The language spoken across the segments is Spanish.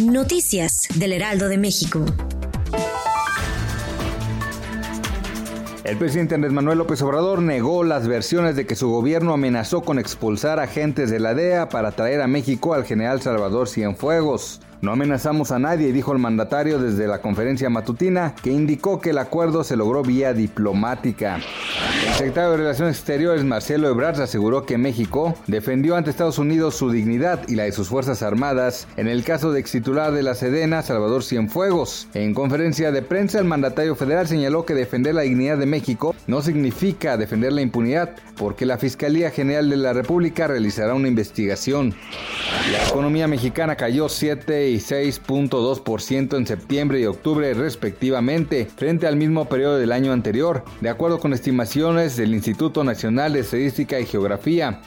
Noticias del Heraldo de México. El presidente Andrés Manuel López Obrador negó las versiones de que su gobierno amenazó con expulsar agentes de la DEA para traer a México al general Salvador Cienfuegos. No amenazamos a nadie, dijo el mandatario desde la conferencia matutina, que indicó que el acuerdo se logró vía diplomática. Secretario de Relaciones Exteriores, Marcelo Ebrard, aseguró que México defendió ante Estados Unidos su dignidad y la de sus Fuerzas Armadas en el caso de ex titular de la Sedena, Salvador Cienfuegos. En conferencia de prensa, el mandatario federal señaló que defender la dignidad de México no significa defender la impunidad, porque la Fiscalía General de la República realizará una investigación. La economía mexicana cayó 7 y 6.2% en septiembre y octubre respectivamente, frente al mismo periodo del año anterior, de acuerdo con estimaciones del Instituto Nacional de Estadística y Geografía.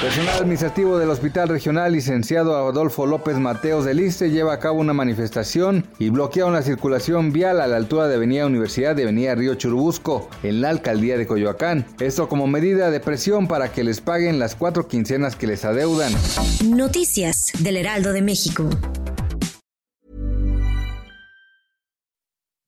Personal administrativo del Hospital Regional, licenciado Adolfo López Mateos del Iste, lleva a cabo una manifestación y bloquearon la circulación vial a la altura de Avenida Universidad de Avenida Río Churubusco, en la alcaldía de Coyoacán. Esto como medida de presión para que les paguen las cuatro quincenas que les adeudan. Noticias del Heraldo de México.